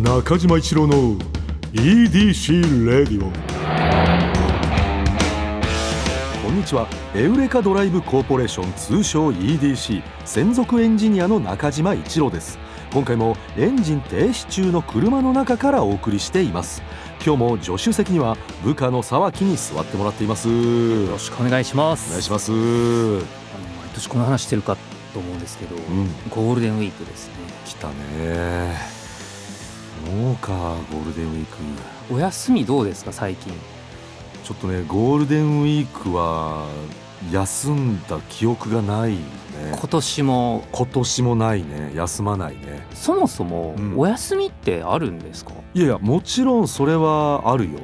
中島一郎の EDC レディオこんにちは。エウレカドライブコーポレーション通称 EDC 専属エンジニアの中島一郎です。今回もエンジン停止中の車の中からお送りしています。今日も助手席には部下の沢木に座ってもらっています。よよろしくお願いします。お願いします。あの毎年この話してるかと思うんですけど、うん。ゴールデンウィークですね。来たねもうかゴールデンウィーク。お休みどうですか最近？ちょっとねゴールデンウィークは休んだ記憶がないね。今年も？今年もないね。休まないね。そもそもうん。お休みってあるんですか、いやいやもちろんそれはあるよ。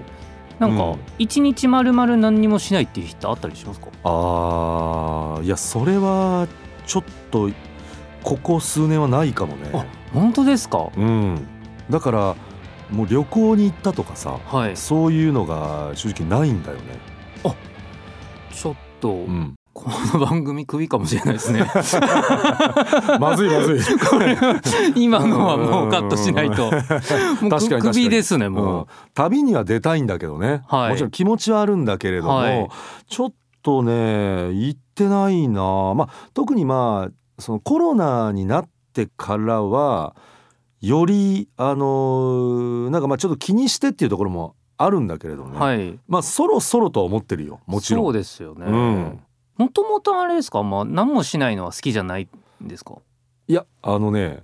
なんかうん。一日まるまる何にもしないっていう日ってあったりしますか？あーいやそれはちょっとここ数年はないかもね。あ本当ですか？うんだからもう旅行に行ったとかさはい。そういうのが正直ないんだよね。ちょっと、うん。この番組首かもしれないですね。まずいまずい。これ今のはもうカットしないと。もう確かに確かに。首ですねうん。も旅には出たいんだけどね、はい。もちろん気持ちはあるんだけれども、はい。ちょっとね行ってないな。まあ特にまあそのコロナになってからはよりあのなんかまあちょっと気にしてっていうところもあるんだけれどね、うはい。まあそろそろとは思ってるよもちろん。そうですよね、うん。もともとあれですか、まあ、何もしないのは好きじゃないんですか？いやあのね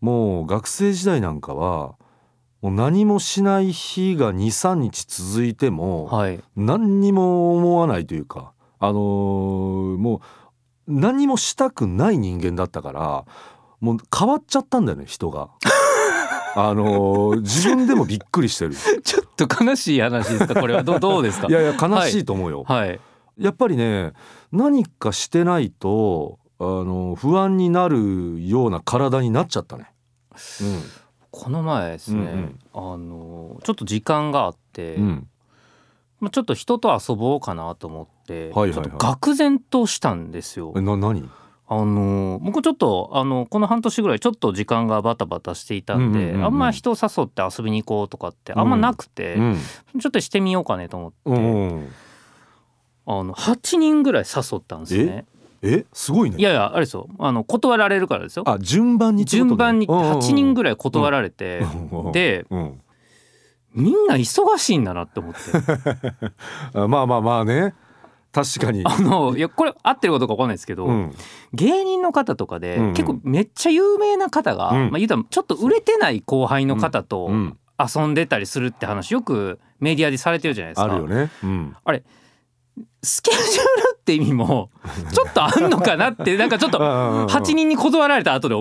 もう学生時代なんかはもう何もしない日が23日続いても、はい。何にも思わないというかあのーもう何にもしたくない人間だったからもう変わっちゃったんだよね人が。あのー自分でもびっくりしてる。ちょっと悲しい話ですか？これはどうどうですか？いやいや悲しいと思うよ。はいやっぱりね何かしてないとあの不安になるような体になっちゃったね。この前ですね、うんうんあのちょっと時間があって、うん。うん。まあ、ちょっと人と遊ぼうかなと思って、はいはいはいちょっと愕然としたんですよえ。な何？あの僕ちょっとあのこの半年ぐらいちょっと時間がバタバタしていたんで、うんうんうんうんあんま人を誘って遊びに行こうとかってあんまなくて、うん。ちょっとしてみようかねと思って、うん。あの8人ぐらい誘ったんですね。え？すごいね。いやいやあれですよあの断られるからですよ。あ順番にね順番に8人ぐらい。断られて、でうん。みんな忙しいんだなって思ってあ まあまあまあね確かに。あのいやこれ合ってることか分かんないですけど、うん、芸人の方とかで、うんうん結構めっちゃ有名な方が、うんまあ、言うたらちょっと売れてない後輩の方とうん、遊んでたりするって話よくメディアでされてるじゃないですか。あるよね。うん、スケジュールって意味も ちょっとあんのかなってなんかちょっと8 8人に断られた後で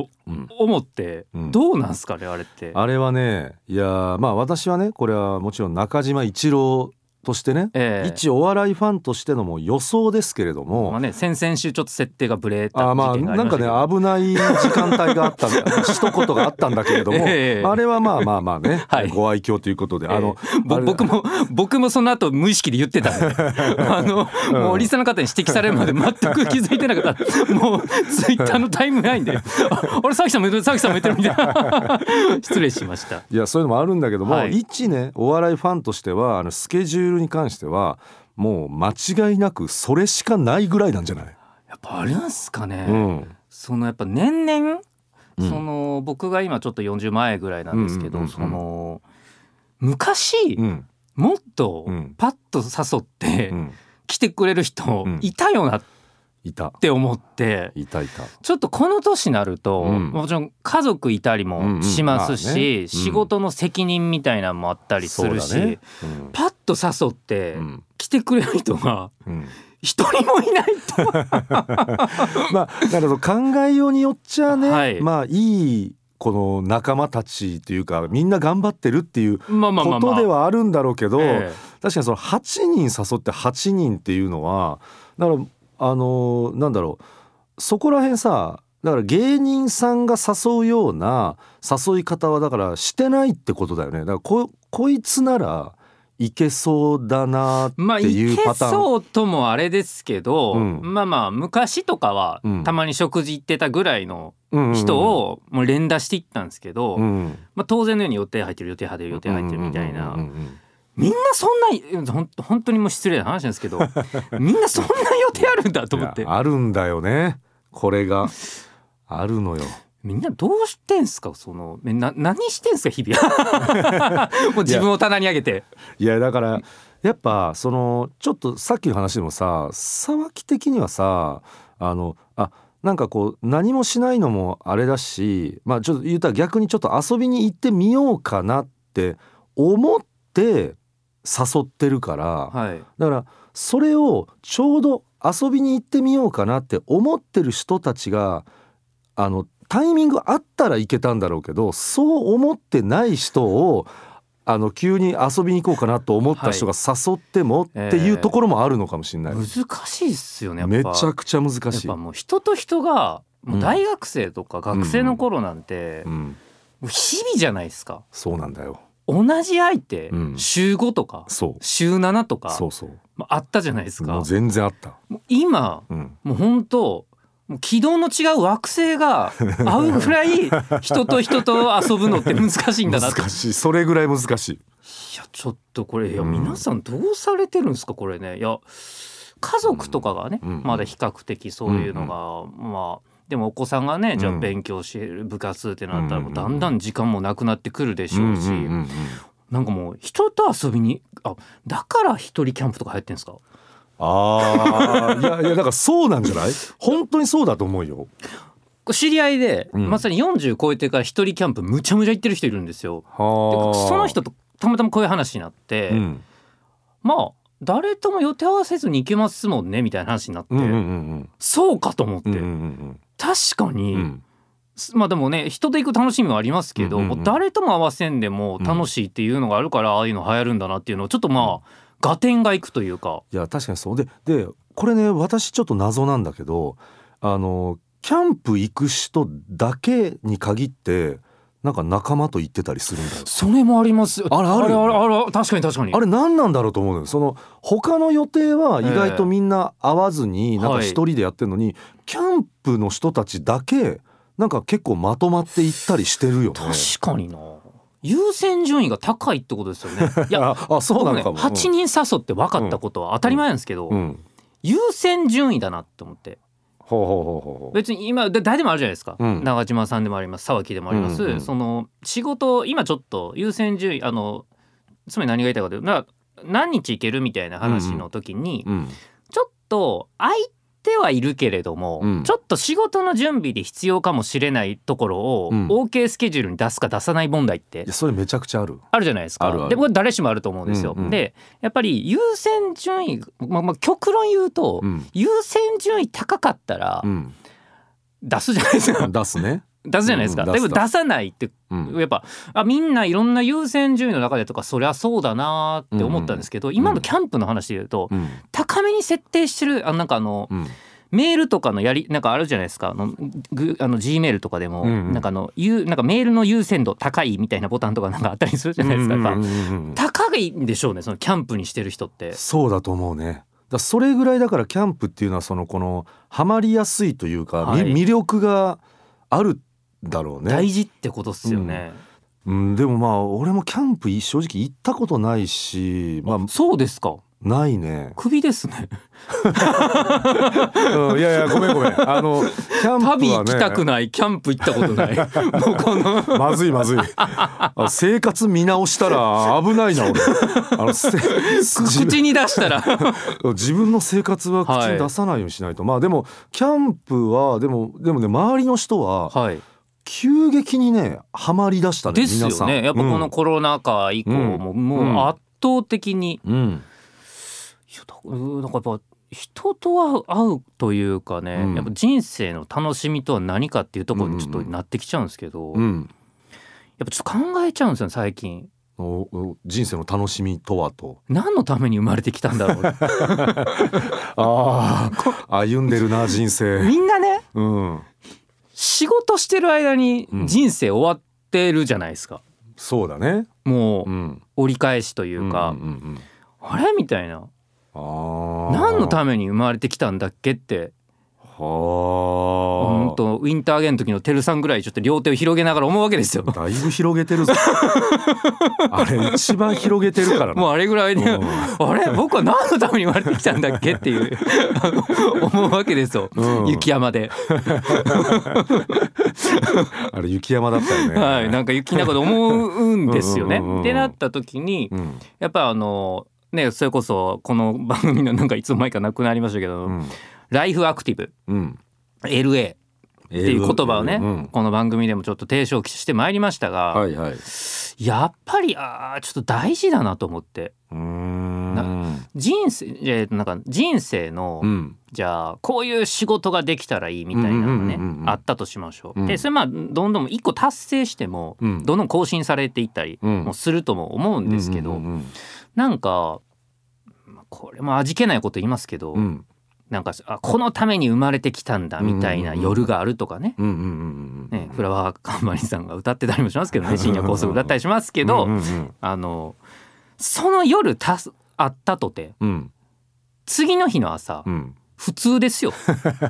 思って、うんどうなんすかねあれって。あれはねいやまあ私はねこれはもちろん中島一郎としてね、ええ。一お笑いファンとしてのもう予想ですけれども、まあね、先々週ちょっと設定がブレたあまあなんかね危ない時間帯があったんだ一言があったんだけれども、ええ。あれはまあまあまあね、はい。ご愛嬌ということで、あのぼあれ僕も僕もその後無意識で言ってたんで。あの、もうリスナーの方に指摘されるまで全く気づいてなかった。もうツイッターのタイムラインで「ああれ佐々木さんも言ってる佐々木さんも言ってる」みたいな。失礼しました。いやそういうのもあるんだけども、はい。一ねお笑いファンとしてはあのスケジュールに関してはもう間違いなくそれしかないぐらいなんじゃない、やっぱあれなんすかね、うん。そのやっぱ年々、うん。その僕が今ちょっと40前ぐらいなんですけど、その昔、うん。もっとうん。パッと誘ってうん、来てくれる人うん。いたよなっいた。て思って。いたいた。ちょっとこの年になると、うん。もちろん家族いたりもしますし、うんうん。まあね。うん。仕事の責任みたいなのもあったりするし、そうだね。パッと誘ってうん。来てくれる人がうん。一人もいないと、まあだから考えようによっちゃね、はい。まあいいこの仲間たちっていうかみんな頑張ってるっていうまあまあまあまあ。ことではあるんだろうけど、え確かにその8人誘って8人っていうのはだからあのなんだろう。そこら辺さだから芸人さんが誘うような誘い方はだからしてないってことだよね。だからここいつならいけそうだなってまあいうパターン、そうともあれですけど、うん。まあまあ昔とかはうん。たまに食事行ってたぐらいのうんうんうん人をもう連打していったんですけど、うん。まあ、当然のように予定入ってる予定入ってる予定入ってるみたいな、うんうんうんうんみんなそんなほん本当にもう失礼な話なんですけど みんなそんな予定あるんだと思って。あるんだよね。これがあるのよ。みんなどうしてんすか？そのえな何してんすか日々？もう自分を棚に上げて。いやだからやっぱそのちょっとさっきの話でもさ沢木的にはさあのあなんかこう何もしないのもあれだしまあちょっと言ったら逆にちょっと遊びに行ってみようかなって思って誘ってるから、はい。だからそれをちょうど遊びに行ってみようかなって思ってる人たちがあのタイミングあったらいけたんだろうけどそう思ってない人をあの急に遊びに行こうかなと思った人が誘ってもっていうところもあるのかもしれない、難しいっすよねめちゃくちゃ難しい。やっぱ。もう人と人がもう大学生とか学生の頃なんて、うん、もう日々じゃないですか。そうなんだよ同じ相手、うん。週5とかそう。週7とかそうそう。まああったじゃないですか。もう全然あった、今うん、もう本当軌道の違う惑星が 合うぐらい人と人と遊ぶのって難しいんだなと難しい。それぐらい難しい。いやちょっとこれいやうん。皆さんどうされてるんですかこれね。いや家族とかがね、うん。まだ比較的そういうのが、まあでもお子さんがねじゃあうん勉強してる部活ってなったらうんもうだんだん時間もなくなってくるでしょうし、なんかもう人と遊びにあだから一人キャンプとか入ってんですか？ああいやいやだからそうなんじゃない？本当にそうだと思うよ。知り合いで、うん。まさに40超えてから一人キャンプむちゃむちゃ行ってる人いるんですよ。ではあ。その人とたまたまこういう話になって、うん。まあ誰とも予定合わせずに行けますもんねみたいな話になって、そうかと思って、うんうんうん確かに、うん。まあでもね人と行く楽しみはありますけど、うんうん誰とも合わせんでも楽しいっていうのがあるから、ああいうの流行るんだなっていうのをちょっとまあ合点がいくというか。いや確かにそう。ででこれね私ちょっと謎なんだけどあのキャンプ行く人だけに限ってなんか仲間と行ってたりするんだよ。それもありますあれある。あれあれあれ確かに確かに。あれ何なんだろうと思うのよ。その他の予定は意外とみんな会わずになんかはい一人でやってるのに、キャンプの人たちだけなんか結構まとまって行ったりしてるよね。確かにな。優先順位が高いってことですよね。いや ああそうなのかも。僕ね、8人誘って分かったことは当たり前なんですけど、うん、うん。優先順位だなって思ってほうほうほうほうほう。別に今だ誰でもあるじゃないですか、うん。長島さんでもあります。沢木でもあります、うんうんその仕事今ちょっと優先順位あのつまり何が言いたいかというと何日行けるみたいな話の時に、うん。ちょっと相手はいるけれども、うんちょっと仕事の準備で必要かもしれないところを、うん OK スケジュールに出すか出さない問題っていやそれめちゃくちゃある。あるじゃないですか。でこれ誰しもあると思うんですよ。うんうんでやっぱり優先順位、まあ、まあ極論言うと、うん優先順位高かったらうん、出すじゃないですか。出すね。出すじゃないですか。うん出さないってうん。やっぱあみんないろんな優先順位の中でとかそりゃそうだなって思ったんですけど、今のキャンプの話で言うと、うん。高めに設定してるあなんかあの、うん。メールとかのやりなんかあるじゃないですか。あのグあの G メールとかでも、うんうん。なんかあのゆなんかメールの優先度高いみたいなボタンとかなんかあったりするじゃないですか。うんうんうんうん。高いんでしょうねそのキャンプにしてる人って。そうだと思うね。だそれぐらいだからキャンプっていうのはそのこのハマりやすいというか、みはい。魅力があるだろうね。大事ってことっすよね。うん、でもまあ俺もキャンプ正直行ったことないしまあそうですか。ないね、首ですね。うん、いやいやごめんごめん。あのキャンプはね。旅行きたくない、キャンプ行ったことない。もうこの。まずいまずい。あ生活見直したら危ないな俺。あの 口に出したら。自分の生活は口に出さないようにしないと、まあでもキャンプはでもでもね周りの人ははい。急激にねハマりだしたねですよね。やっぱこのコロナ禍以降も、もう圧倒的に。うん、なんかやっぱ人と会うというかね、うん。やっぱ人生の楽しみとは何かっていうところにちょっとなってきちゃうんですけど、やっうんぱちょっと考えちゃうんですよね最近。人生の楽しみとはと。何のために生まれてきたんだろう。ああ歩んでるな人生。みんなね。うん仕事してる間にうん。人生終わってるじゃないですか。そうだね。もううん。折り返しというか、うんうんうんあれ？みたいな。あー。何のために生まれてきたんだっけっては本当ウィンターゲーの時のてるさんぐらいちょっと両手を広げながら思うわけですよ。あだいぶ広げてるぞ。あれ一番広げてるからな。もうあれぐらいで、うん。あれ僕は何のために生まれてきたんだっけっていう 思うわけですよ、うん。雪山で、あれ雪山だったよね。はい、なんか雪の中で思うんですよね。ってなった時にうん。やっぱあのねそれこそこの番組のなんかいつの間にかなくなりましたけど、うんライフアクティブ。うん。LA っていう言葉をね、うん。この番組でもちょっと提唱してまいりましたが、はいはい。やっぱりあーちょっと大事だなと思って。人生えーなんか人生の、うん。じゃあこういう仕事ができたらいいみたいなのがねうんあったとしましょう。うん。でそれまあどんどん一個達成してもうん。どんどん更新されていったりうん。もするとも思うんですけど、うんうんなんかまあこれも味気ないこと言いますけど、うんうんなんかあこのために生まれてきたんだみたいな夜があるとかね。フラワーカンパニーさんが歌ってたりもしますけどね深夜高速歌ったりしますけど、あのその夜たすあったとてうん。次の日の朝、うん。普通ですよ。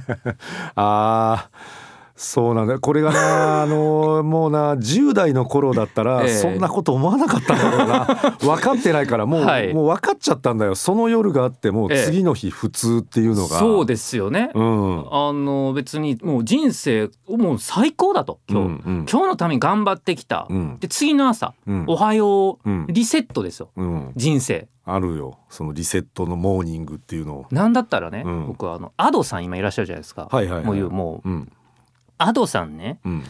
あーそうなんだ。よこれがな あのもうな10代の頃だったらええ。そんなこと思わなかったんだろうな。分かってないからもう,、はい。もう分かっちゃったんだよ。その夜があってもうええ。次の日普通っていうのが、そうですよね。うん。あの別にもう人生もう最高だと今日、うんうん。今日のために頑張ってきた、うん。で次の朝、うん。おはよう、うん。リセットですよ。うん。人生。あるよ。そのリセットのモーニングっていうの。をなんだったらね、うん。僕はあのアドさん今いらっしゃるじゃないですか、はいはいはいもうもううんアドさんね。うん。ん？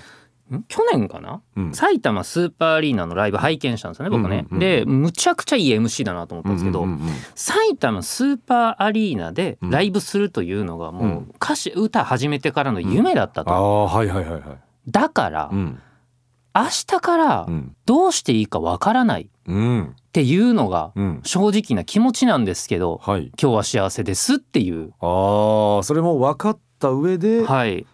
去年かな、うん。埼玉スーパーアリーナのライブ拝見したんですよね僕ね、うんうんうん。でむちゃくちゃいい MC だなと思ったんですけど、うんうんうん埼玉スーパーアリーナでライブするというのがもう歌詞歌始めてからの夢だったと、ああはいはいはいはい。だから、うん。明日からうん。どうしていいかわからないっうん。ていうのがうん。正直な気持ちなんですけどはい。今日は幸せですっていう。ああそれも分かった上で、はい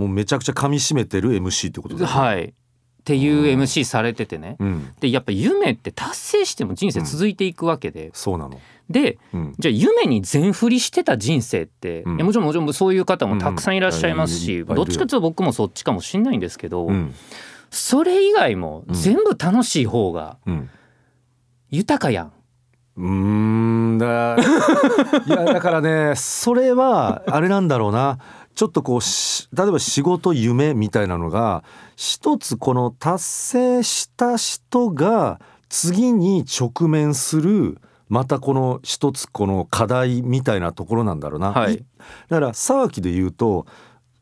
もうめちゃくちゃ噛み締めてる MC ってことだよね。はい。っていう MC されててね。うん。でやっぱ夢って達成しても人生続いていくわけで、そうなの。でうん。じゃあ夢に全振りしてた人生って、うん。もちろんもちろんそういう方もたくさんいらっしゃいますし、どっちかというと僕もそっちかもしんないんですけど、うん。それ以外も全部楽しい方がうん。豊かやん。うーんだ いやだからねそれはあれなんだろうなちょっとこうし例えば仕事夢みたいなのが一つこの達成した人が次に直面するまたこの一つこの課題みたいなところなんだろうな。はいいだから沢木で言うと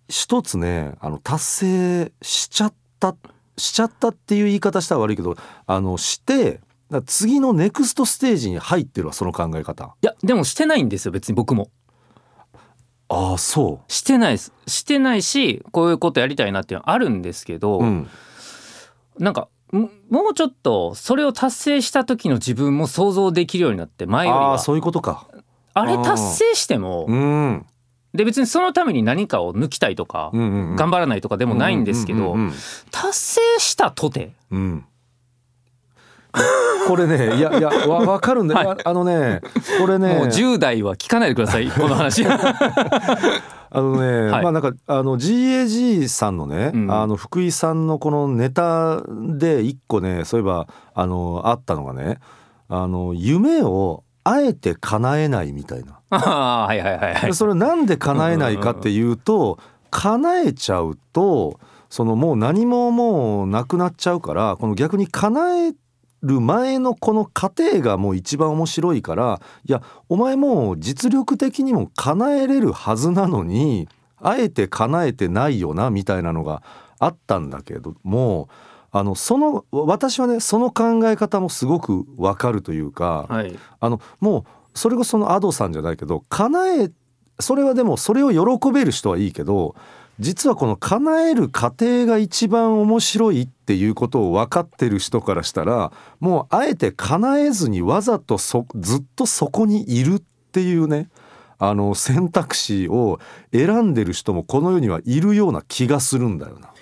一つねあの達成しちゃったしちゃったっていう言い方したら悪いけどあのして次のネクストステージに入ってるわその考え方いやでもしてないんですよ別に僕も。ああそしてないです。してないしこういうことやりたいなっていうのはあるんですけど、ううん。なんかももうちょっとそれを達成した時の自分も想像できるようになって前よりは。そういうことか。あれ達成してもうん。で別にそのために何かを抜きたいとか、うんうんうん。頑張らないとかでもないんですけど、うんうん達成したとてうんうんこれねいやいやわ分かるんだよ、はああのねこれね。もう10代は聞かないでくださいこの話。あのね、はい。まあなんかあの GAG さんのね、うん。あの福井さんのこのネタで一個ねそういえばあのあったのがねあの夢をあえて叶えないみたいな。はいはいはいはい。でそれなんで叶えないかっていうと叶えちゃうとそのもう何ももうなくなっちゃうからこの逆に叶える前のこの過程がもう一番面白いからいやお前もう実力的にも叶えれるはずなのにあえて叶えてないよなみたいなのがあったんだけどもあのその私はねその考え方もすごくわかるというか、はい。あのもうそれこそその Ado さんじゃないけど叶えそれはでもそれを喜べる人はいいけど実はこの叶える過程が一番面白いっていうことを分かってる人からしたらもうあえて叶えずにわざとずっとそこにいるっていうねあの選択肢を選んでる人もこの世にはいるような気がするんだよな。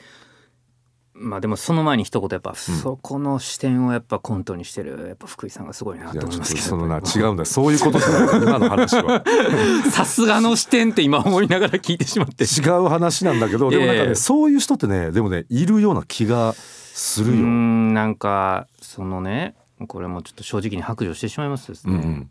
まあでもその前に一言やっぱ、そこの視点をやっぱコントにしてるやっぱ福井さんがすごいないと思いますけど。そのな違うんだ。よそういうことじゃない。今の話は。さすがの視点って今思いながら聞いてしまって。違う話なんだけどでもなんかね、ええ。そういう人ってねでもねいるような気がするよ。んなんかそのねこれもちょっと正直に白状してしまいますとですね、うんうん。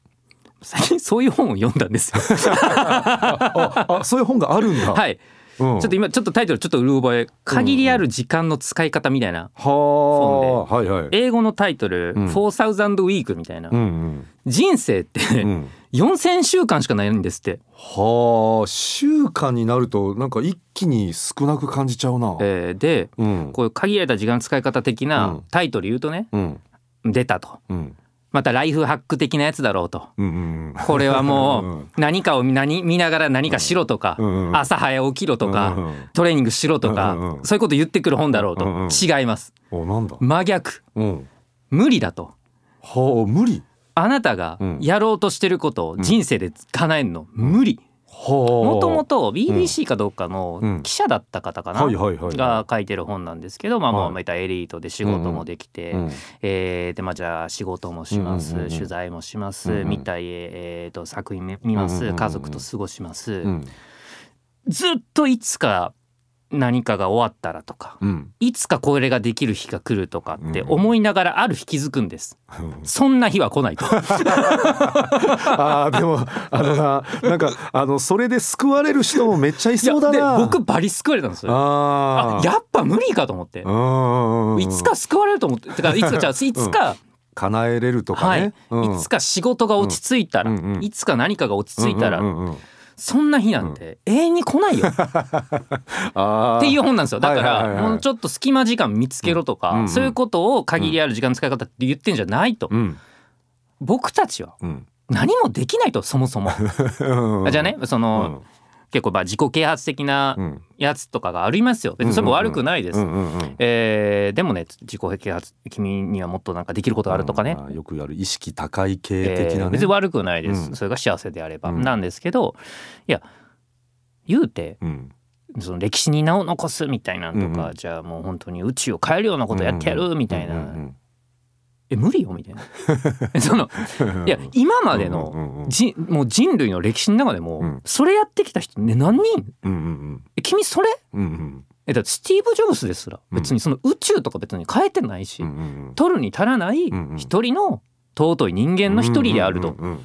最近そういう本を読んだんですよ。ああそういう本があるんだ。はい。うんちょっと今ちょっとタイトルちょっとうる覚え。限りある時間の使い方みたいな、はあ。はいはい。英語のタイトル「うん。4000 Week」みたいな、うん。うん人生ってうん。4000週間しかないんですって、はあ。週間になるとなんか一気に少なく感じちゃうな。えーでうん。こういう限られた時間の使い方的うなん。タイトル言うとねうん。出たと。うんまたライフハック的なやつだろうと。うんうんこれはもう何かを何見ながら何かしろとかうんうん朝早起きろとかうんうんトレーニングしろとかうんうんうん。そういうこと言ってくる本だろうと。うんうん違います。おなんだ？真逆。うん。無理だと。はあ無理。あなたがうん。やろうとしてることを人生で叶えるの。無理。はあ。もともと BBC かどうかのうん。記者だった方かな、が書いてる本なんですけど、まあ、まあはい。またエリートで仕事もできて、うんえーでまあじゃあ仕事もします、取材もします、見たい、えー、と作品見見ます、家族と過ごします、うん。ずっといつか何かが終わったらとかうん。いつかこれができる日が来るとかって思いながらある日気づくんです、そんな日は来ないと。あーでもあのななんかあのそれで救われる人もめっちゃいそうだな。で僕バリ救われたんですよ。あやっぱ無理かと思って。うんうんうんいつか救われると思って。てかいつかじゃあいつか、叶えれるとかはい。ね。、うん。いつか仕事が落ち着いたら、うんうんいつか何かが落ち着いたら、うんうんうんうんそんな日なんて永遠に来ないよ。っていう本なんですよ。だからもうちょっと隙間時間見つけろとか、うんうんそういうことを限りある時間の使い方って言ってんじゃないと、うん。僕たちはうん。何もできないとそもそも、うん。じゃあねその、結構まあ自己啓発的なうん。やつとかがありますよ。別にそれも悪くないです、でもね自己啓発君にはもっとなんかできることがあるとかね、よくやる意識高い系的なね。えー別に悪くないです、うん。それが幸せであれば、うん。なんですけどいや言うてうん。その歴史に名を残すみたいなのとか、うんじゃあもう本当に宇宙を変えるようなことやってやるみたいな、うんうんえ無理よみたいな。そのうん。いや今までうんのうんうん。じもう人類の歴史の中でも、うん。それやってきた人ね何人？うんうんえ君それ？うんうん。えだってスティーブ・ジョブスですらうん。別にその宇宙とか別に変えてないし、うんうん取るに足らないうんうん。一人の尊い人間の一人であると、うんうん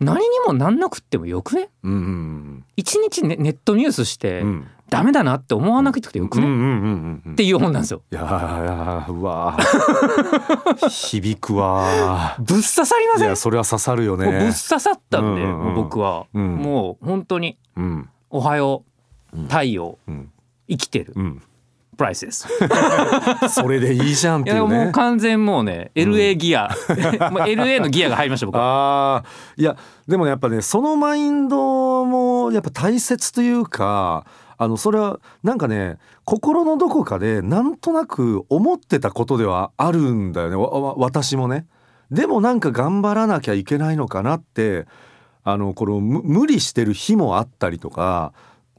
何にもなんなくってもよくね？うんうん一日ネネットニュースして、うんうんダメだなって思わなくてよくね、っていう本なんですよ。いやうわー。響くわぶっ刺さりません？やそれは刺さるよね。ぶっ刺さったんで、うんうんうん。僕は、うん。もう本当にうん「おはよううん。太陽うん。生きてるうん。プライスです」それでいいじゃんっいやもうていうね完全もうね LA ギア、もう LA のギアが入りました僕は。あー。いやでもねやっぱねそのマインドもやっぱ大切というかあのそれはなんかね心のどこかでなんとなく思ってたことではあるんだよね私もね。でもなんか頑張らなきゃいけないのかなってあのこのむ無理してる日もあったりとか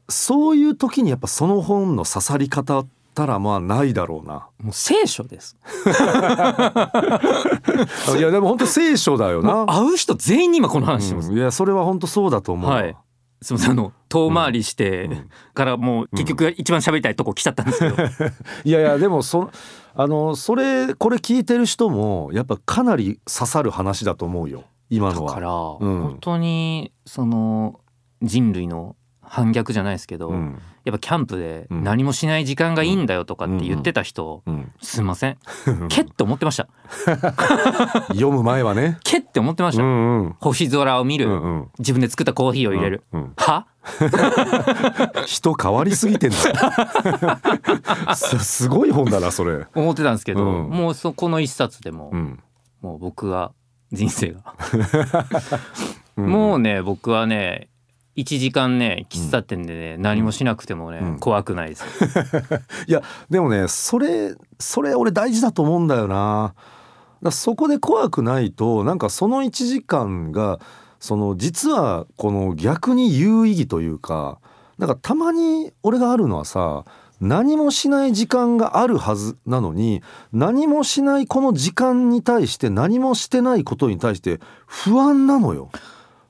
そういう時にやっぱその本の刺さり方ったらまあないだろうな。もう聖書です。いやでも本当聖書だよな。会う人全員に今この話してます。うんいやそれは本当そうだと思うわ。はいすみませんあの遠回りして、うん。からもう結局一番喋りたいとこ来ちゃったんですけど、いやいやでもそあのそれこれ聞いてる人もやっぱかなり刺さる話だと思うよ。今のは。だから、うん。本当にその人類の反逆じゃないですけど、うん。やっぱキャンプでうん。何もしない時間がいいんだよとかって言ってた人、うん、すいません。けって思ってました。読む前はね。けって思ってました、うんうん。星空を見る、うんうん。自分で作ったコーヒーを入れる、うんうん。は？人変わりすぎてんだ。すすごい本だなそれ。思ってたんですけど、うん。もうそこの一冊でも、うん。もう僕は人生が、うん。もうね僕はね1時間ね喫茶店でね、何もしなくてもね、うん怖くないです いやでもねそれそれ俺大事だと思うんだよな。だそこで怖くないとなんかその1時間がその実はこの逆に有意義というかなんかたまに俺があるのはさ何もしない時間があるはずなのに何もしないこの時間に対して何もしてないことに対して不安なのよ。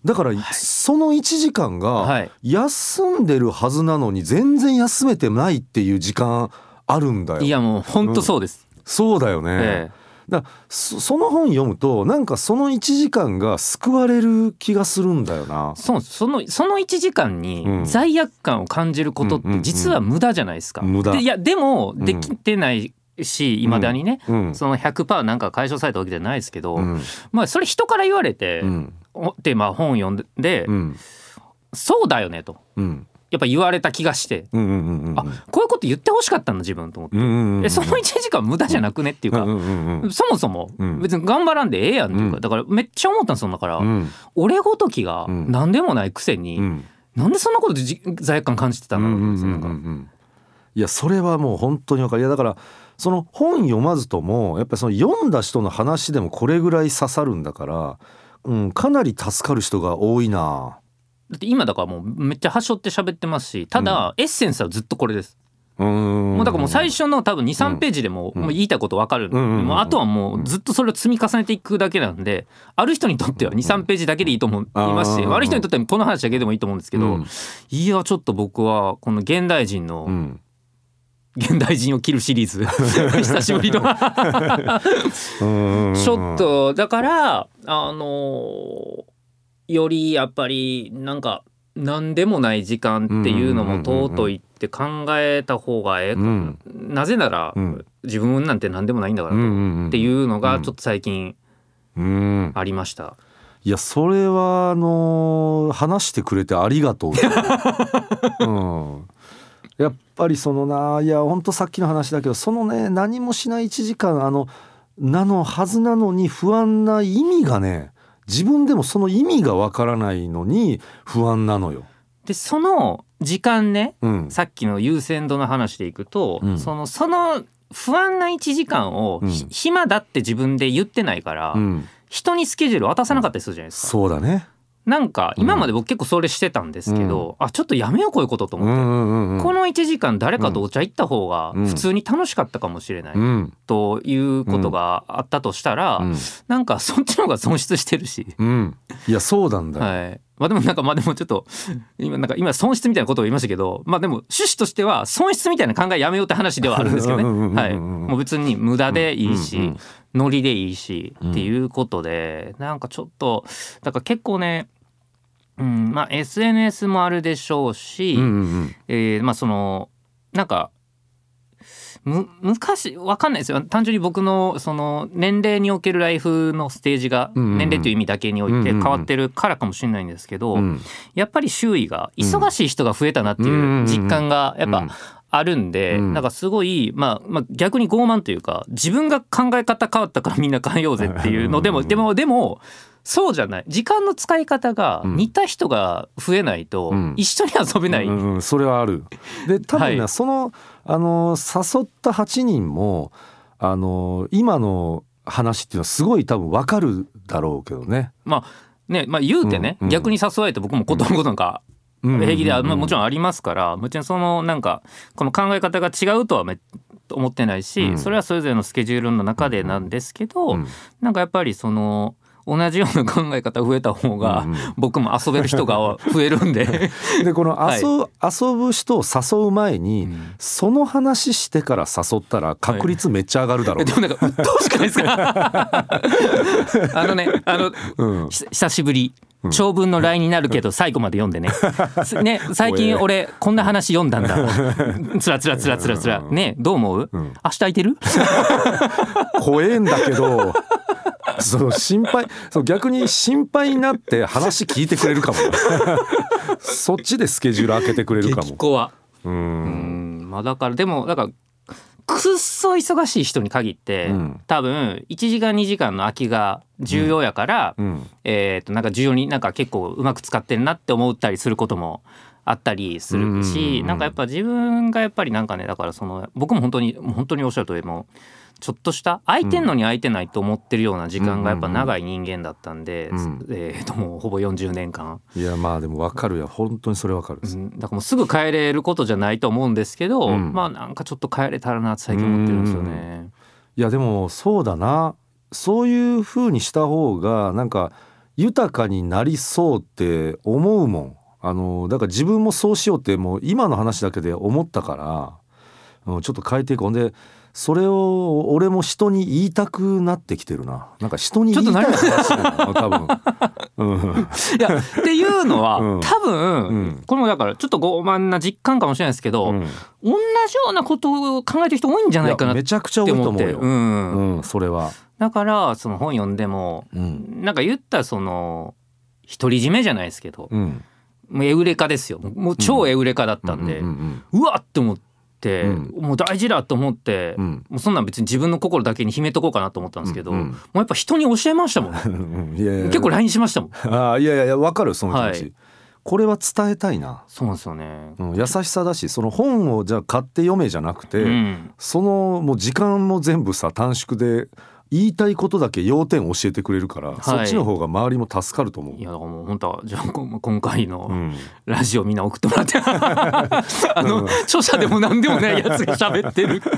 だから、その1時間はがい。休んでるはずなのに全然休めてないっていう時間あるんだよ。いやもう本当そうです、そうだよね。ええ。だそその本読むとなんかその1時間が救われる気がするんだよな。そうそのその1時間にうん。罪悪感を感じることってうんうんうん実は無駄じゃないですか。無駄。でいやでもうん。できてないしいまだにね、うん。その100%なんか解消されたわけじゃないですけど、うん。まあそれ人から言われて、うんおでまあ本読んで、うん。そうだよねと。うん。やっぱ言われた気がして、うんうんうんうんあこういうこと言ってほしかったんだ自分と思って、うんうんうんえその1時間無駄じゃなくねっていうか、うんうんうんうん。そもそもうん。別に頑張らんでええやんっていうか、うん。だからめっちゃ思ったんですよだから、うん。俺ごときがうん。何でもないくせに、うん。なんでそんなことでじ罪悪感感じてたうんんだろううん。うんいやそれはもう本当にわかる。いやだからその本読まずともやっぱりその読んだ人の話でもこれぐらい刺さるんだから、うん、かなり助かる人が多いな。だって今だからもうめっちゃ端折って喋ってますしただ、エッセンスはずっとこれです、うん。もうだからもう最初の多分23ページでも,、うんもう言いたいこと分かるもうあとはもうずっとそれを積み重ねていくだけなんである人にとっては23ページだけでいいと思いますしあー。ある人にとってはこの話だけでもいいと思うんですけど、うん。いやちょっと僕はこの現代人の、うん現代人を切るシリーズ。久しぶりの。うんちょっとだからあのよりやっぱりなんか何でもない時間っていうのも尊いって考えた方がええ、うん。なぜなら、うん。自分なんて何でもないんだからっていうのがちょっと最近うん。ありました。いやそれはあのー話してくれてありがとう、うん、やっぱりそのないやほんとさっきの話だけどそのね何もしない1時間あのなのはずなのに不安な意味がね自分でもその意味がわからないのに不安なのよ。でその時間ねうんさっきの優先度の話でいくと、うんそのその不安な1時間を、うんひ暇だって自分で言ってないから、うん、人にスケジュール渡さなかったりするじゃないですか。そうだね。なんか今まで僕結構それしてたんですけど、あちょっとやめようこういうことと思って、んこの1時間誰かとお茶行った方がうん。普通に楽しかったかもしれない、うん。ということがあったとしたら、うん。なんかそっちの方が損失してるし。うん、いやそうなんだよ。はい、まあでもなんかまあでもちょっと今なんか今損失みたいなことを言いましたけどまあでも趣旨としては損失みたいな考えやめようって話ではあるんですけどうんうんうんうんねはい。もう別に無駄でいいし、うんうんノリでいいし、うんっていうことでなんかちょっとだから結構ねうん。まあ SNS もあるでしょうし、うんうんうん。えーまあそのなんかむ昔わかんないですよ。単純に僕のその年齢におけるライフのステージがうんうんうん年齢という意味だけにおいて変わってるからかもしれないんですけど、うん。やっぱり周囲が忙しい人が増えたなっていう実感がやっぱあるんで、うんなんかすごい、まあ、まあ逆に傲慢というか自分が考え方変わったからみんな変えようぜっていうのでもでもでもそうじゃない。時間の使い方がうん。似た人が増えないとうん。一緒に遊べない、うんうん、それはある。で多分ね、はいそのあの誘った8人もあの今の話っていうのはすごい多分わかるだろうけどね。まあねまあ言うてね、うんうん。逆に誘われて僕もことのことなんか平気では、まあ、もちろん。んありますからもちろんそのなんかこの考え方が違うとはめ思ってないし、うん。それはそれぞれのスケジュールの中でなんですけど、うん。なんかやっぱりその同じような考え方増えた方が、うん僕も遊べる人が 増えるんで。でこのはい。遊,、遊ぶ人を誘う前に、その話してから誘ったら確率めっちゃ上がるだろうで。もなんか鬱陶しくないですか？あのねあのうん。ひ久しぶり。長文の LINE になるけど最後まで読んでね。すね最近俺こんな話読んだんだ。つらつらつらつらつら。ねどう思う、ん。明日空いてる？怖えんだけどそう心配そう逆に心配になって話聞いてくれるかも。そっちでスケジュール開けてくれるかも。激怖ううん。んまあだからでもだからくっそ忙しい人に限って、うん。多分1時間2時間の空きが重要やから、うん。えー、となんか重要になんか結構うまく使ってるなって思ったりすることもあったりするし、うんなんかやっぱ自分がやっぱりなんかねだからその僕も本当に本当におっしゃる通りもうちょっとした空いてんのに空いてないと思ってるような時間がやっぱ長い人間だったんで、うん。えーともうほぼ40年間、いやまあでも分かるよ。本当にそれ分かるです、うん。だからもうすぐ帰れることじゃないと思うんですけど、うん。まあなんかちょっと帰れたらなって最近思ってるんですよね。いやでもそうだな。そういう風にした方がなんか豊かになりそうって思うもん。あのだから自分もそうしようってもう今の話だけで思ったから、うん、ちょっと変えていこう。でそれを俺も人に言いたくなってきてるな。なんか人に言いたい話なの？多分、うん、いやっていうのは、うん。多分、うん。これもだからちょっと傲慢な実感かもしれないですけど、うん。同じようなことを考えてる人多いんじゃないかなっいやめちゃくちゃ多て思っていと思うよ、うん。うん、それは、だからその本読んでもうんなんか言ったらその独り占めじゃないですけど、うん、もうエウレカですよ。もう超エウレカだったんで、うわって思って、うん。もう大事だと思って、うん。もうそんなん別に自分の心だけに秘めとこうかなと思ったんですけど、うんうん。もうやっぱ人に教えましたもん。うんいやいや。結構 LINE しましたもん。ああいやいやいや分かるその気持ち、はい。これは伝えたいな、そうなんですよね。うん、優しさだしその本をじゃあ買って読めじゃなくて、うん。そのもう時間も全部さ短縮で言いたいことだけ要点教えてくれるから、そっちの方が周りも助かると思う。い。やだからもう本当はじゃあこ 今回のうん、ラジオみんな送ってもらって。あの著者でも何でもないやつが喋ってる。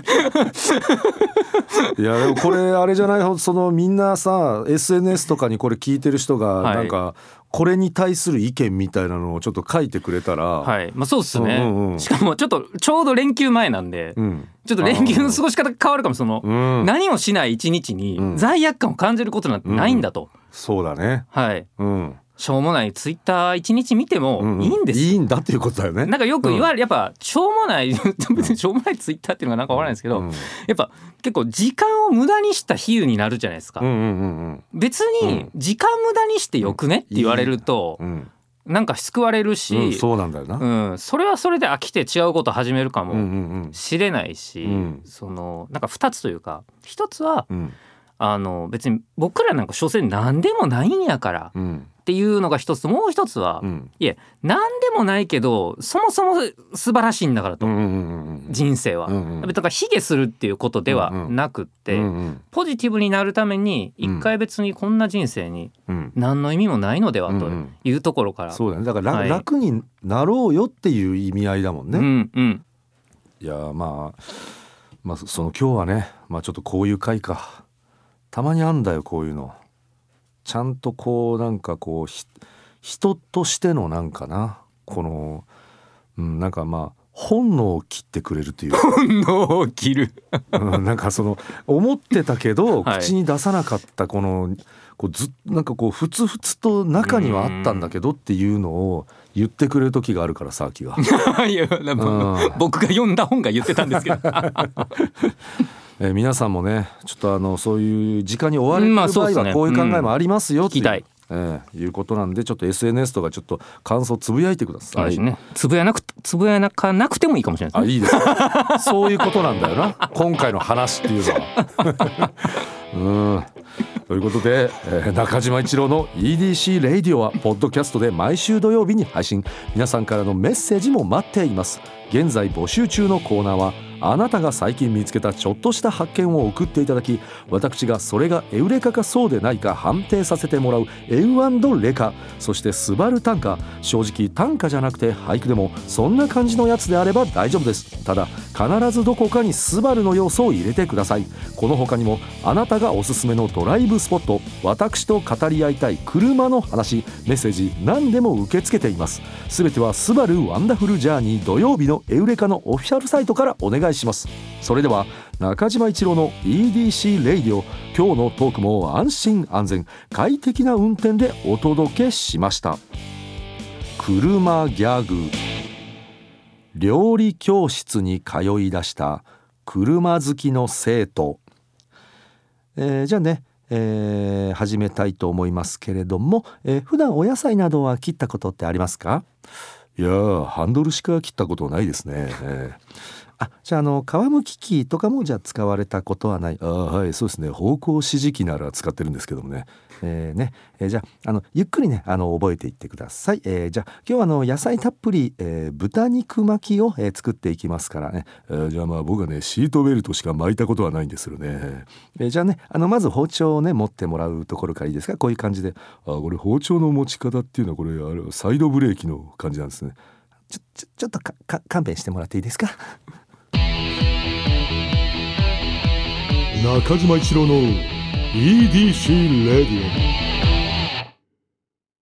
いやでもこれあれじゃない？そのみんなさ SNS とかにこれ聞いてる人がはい。なんかこれに対する意見みたいなのをちょっと書いてくれたら、はい。まあそうっすね、うんうんうん。しかもちょっとちょうど連休前なんで、うん、ちょっと連休の過ごし方変わるかもその、うん、何もしない一日うん。に罪悪感を感じることなんてないんだと、そうだね。はい。うん、しょうもないツイッター一日見てもうんうん。いいんですよ、いいんだっていうことだよね。なんかよく言われるやっぱしょうもない 別にしょうもないツイッターっていうのがなんかわからないですけど、うん。やっぱ結構時間を無駄にした比喩になるじゃないですか、うんうんうん別に時間無駄にしてよくねって言われるとうん。うんなんか救われるうん、し、そうなんだよな。うん、それはそれで飽きて違うこと始めるかうんうんもしれないし、うん。そのなんか2つというか1つはうん。あの別に僕らなんか所詮何でもないんやからうんっていうのが一つ。もう一つは、うん。いえ何でもないけどそもそも素晴らしいんだからと、うんうんうん人生は。うんうんだから卑下するっていうことではなくって、うんうんポジティブになるために一回別にこんな人生にうん。何の意味もないのではとうんうん。いうところから、そうだね。だから、らはい。楽になろうよっていう意味合いだもんね。うんうん。いやまあまあその今日はねまあちょっとこういう回か。たまにあんだよこういうのちゃんとこうなんかこうひ人としてのなんかな？この、うん、なんかまあ本能を切ってくれるという本能を切る。うんなんかその思ってたけどはい。口に出さなかったこのこうずなんかこうふつふつと中にはあったんだけどっていうのを言ってくれる時があるからさ秋が。いや僕が読んだ本が言ってたんですけど えー皆さんもねちょっとあのそういう時間に追われてるまあ場合はこういう考えもありますよっていう,、聞きたい。えーいうことなんでちょっと SNS とかちょっと感想つぶやいてください。私ね。つぶやなくつぶやなかなくてもいいかもしれないね。あいいです。ねそういうことなんだよな。今回の話っていうのは。うん。ということで、えー中島一郎の EDC レイディオはポッドキャストで毎週土曜日に配信。皆さんからのメッセージも待っています。現在募集中のコーナーはあなたが最近見つけたちょっとした発見を送っていただき私がそれがエウレカかそうでないか判定させてもらうエウレカ。そしてスバル短歌正直短歌じゃなくて俳句でもそんな感じのやつであれば大丈夫です。ただ必ずどこかにスバルの要素を入れてください。この他にもあなたがおすすめのドライブスポット私と語り合いたい車の話メッセージ何でも受け付けています。すべてはスバルワンダフルジャーニー土曜日のエウレカのオフィシャルサイトからお願い願いします。それでは中島一郎の EDC レイディオ今日のトークも安心安全快適な運転でお届けしました。車ギャグ。料理教室に通い出した車好きの生徒、えーじゃあね、えー始めたいと思いますけれども、えー普段お野菜などは切ったことってありますか？いやハンドルしか切ったことないですね、えー。あじゃああの皮むき器とかもじゃあ使われたことはない。あはいそうですね。方向指示器なら使ってるんですけどもね。えー、ね、えー、じゃああのゆっくりねあの覚えていってください、えー、じゃあ今日はあの野菜たっぷり、えー、豚肉巻きを、えー、作っていきますからね、えー、じゃあまあ僕はねシートベルトしか巻いたことはないんですよね、えー、じゃあねあのまず包丁をね持ってもらうところからいいですか？こういう感じで。あこれ包丁の持ち方っていうのはこれあれサイドブレーキの感じなんですね。ちょちょちょっとかか勘弁してもらっていいですか？中島一郎の EDC レディオ